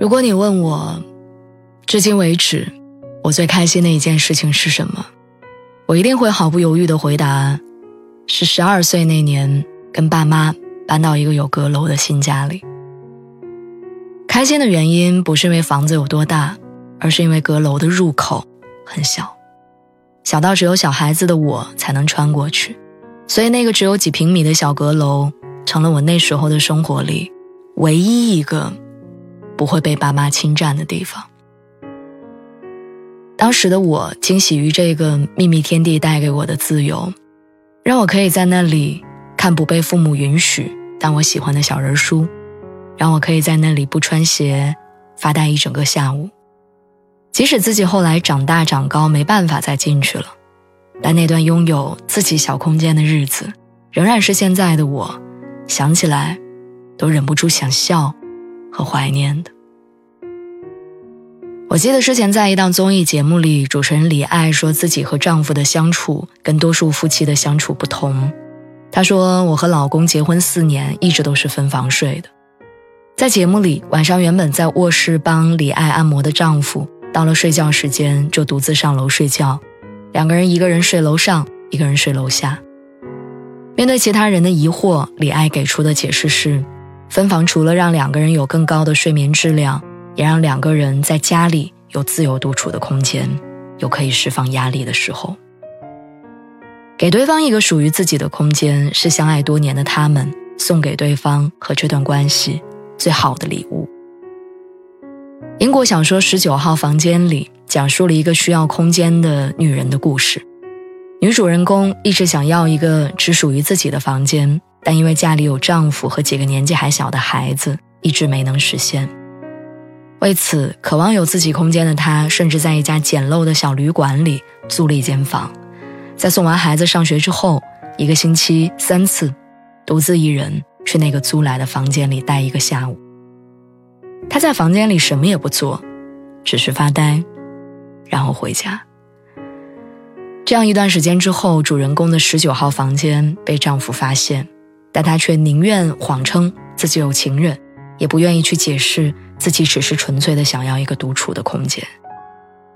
如果你问我，至今为止我最开心的一件事情是什么，我一定会毫不犹豫的回答，是十二岁那年跟爸妈搬到一个有阁楼的新家里。开心的原因不是因为房子有多大，而是因为阁楼的入口很小，小到只有小孩子的我才能穿过去，所以那个只有几平米的小阁楼，成了我那时候的生活里唯一一个。不会被爸妈侵占的地方。当时的我惊喜于这个秘密天地带给我的自由，让我可以在那里看不被父母允许但我喜欢的小人书，让我可以在那里不穿鞋发呆一整个下午。即使自己后来长大长高没办法再进去了，但那段拥有自己小空间的日子，仍然是现在的我想起来都忍不住想笑。和怀念的。我记得之前在一档综艺节目里，主持人李艾说自己和丈夫的相处跟多数夫妻的相处不同。她说：“我和老公结婚四年，一直都是分房睡的。在节目里，晚上原本在卧室帮李艾按摩的丈夫，到了睡觉时间就独自上楼睡觉，两个人一个人睡楼上，一个人睡楼下。面对其他人的疑惑，李艾给出的解释是。”分房除了让两个人有更高的睡眠质量，也让两个人在家里有自由独处的空间，有可以释放压力的时候。给对方一个属于自己的空间，是相爱多年的他们送给对方和这段关系最好的礼物。英国小说《十九号房间》里讲述了一个需要空间的女人的故事，女主人公一直想要一个只属于自己的房间。但因为家里有丈夫和几个年纪还小的孩子，一直没能实现。为此，渴望有自己空间的她，甚至在一家简陋的小旅馆里租了一间房，在送完孩子上学之后，一个星期三次，独自一人去那个租来的房间里待一个下午。她在房间里什么也不做，只是发呆，然后回家。这样一段时间之后，主人公的十九号房间被丈夫发现。但他却宁愿谎称自己有情人，也不愿意去解释自己只是纯粹的想要一个独处的空间，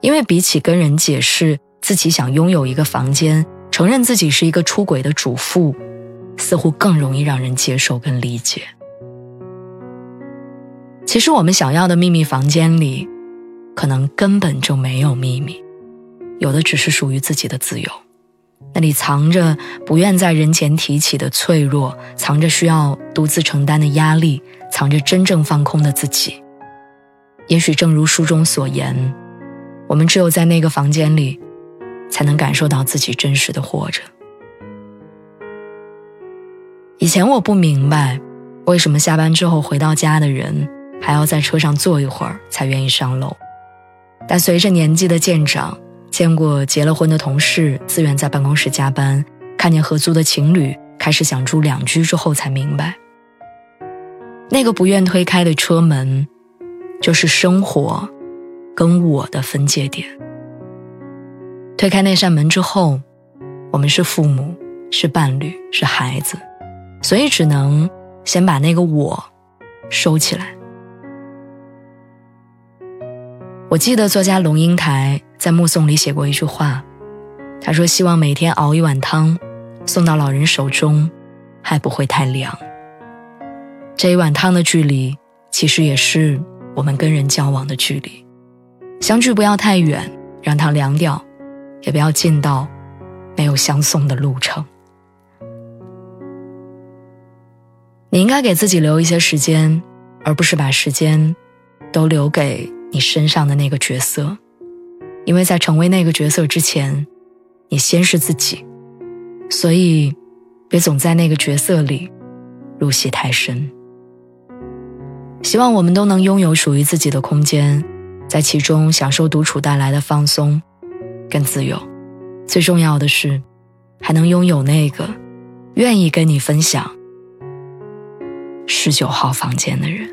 因为比起跟人解释自己想拥有一个房间，承认自己是一个出轨的主妇，似乎更容易让人接受跟理解。其实我们想要的秘密房间里，可能根本就没有秘密，有的只是属于自己的自由。那里藏着不愿在人前提起的脆弱，藏着需要独自承担的压力，藏着真正放空的自己。也许正如书中所言，我们只有在那个房间里，才能感受到自己真实的活着。以前我不明白，为什么下班之后回到家的人还要在车上坐一会儿才愿意上楼，但随着年纪的渐长。见过结了婚的同事自愿在办公室加班，看见合租的情侣开始想住两居之后，才明白，那个不愿推开的车门，就是生活跟我的分界点。推开那扇门之后，我们是父母，是伴侣，是孩子，所以只能先把那个我收起来。我记得作家龙应台在《目送》里写过一句话，他说：“希望每天熬一碗汤，送到老人手中，还不会太凉。这一碗汤的距离，其实也是我们跟人交往的距离。相距不要太远，让汤凉掉；也不要近到没有相送的路程。你应该给自己留一些时间，而不是把时间都留给。”你身上的那个角色，因为在成为那个角色之前，你先是自己，所以别总在那个角色里入戏太深。希望我们都能拥有属于自己的空间，在其中享受独处带来的放松，跟自由。最重要的是，还能拥有那个愿意跟你分享十九号房间的人。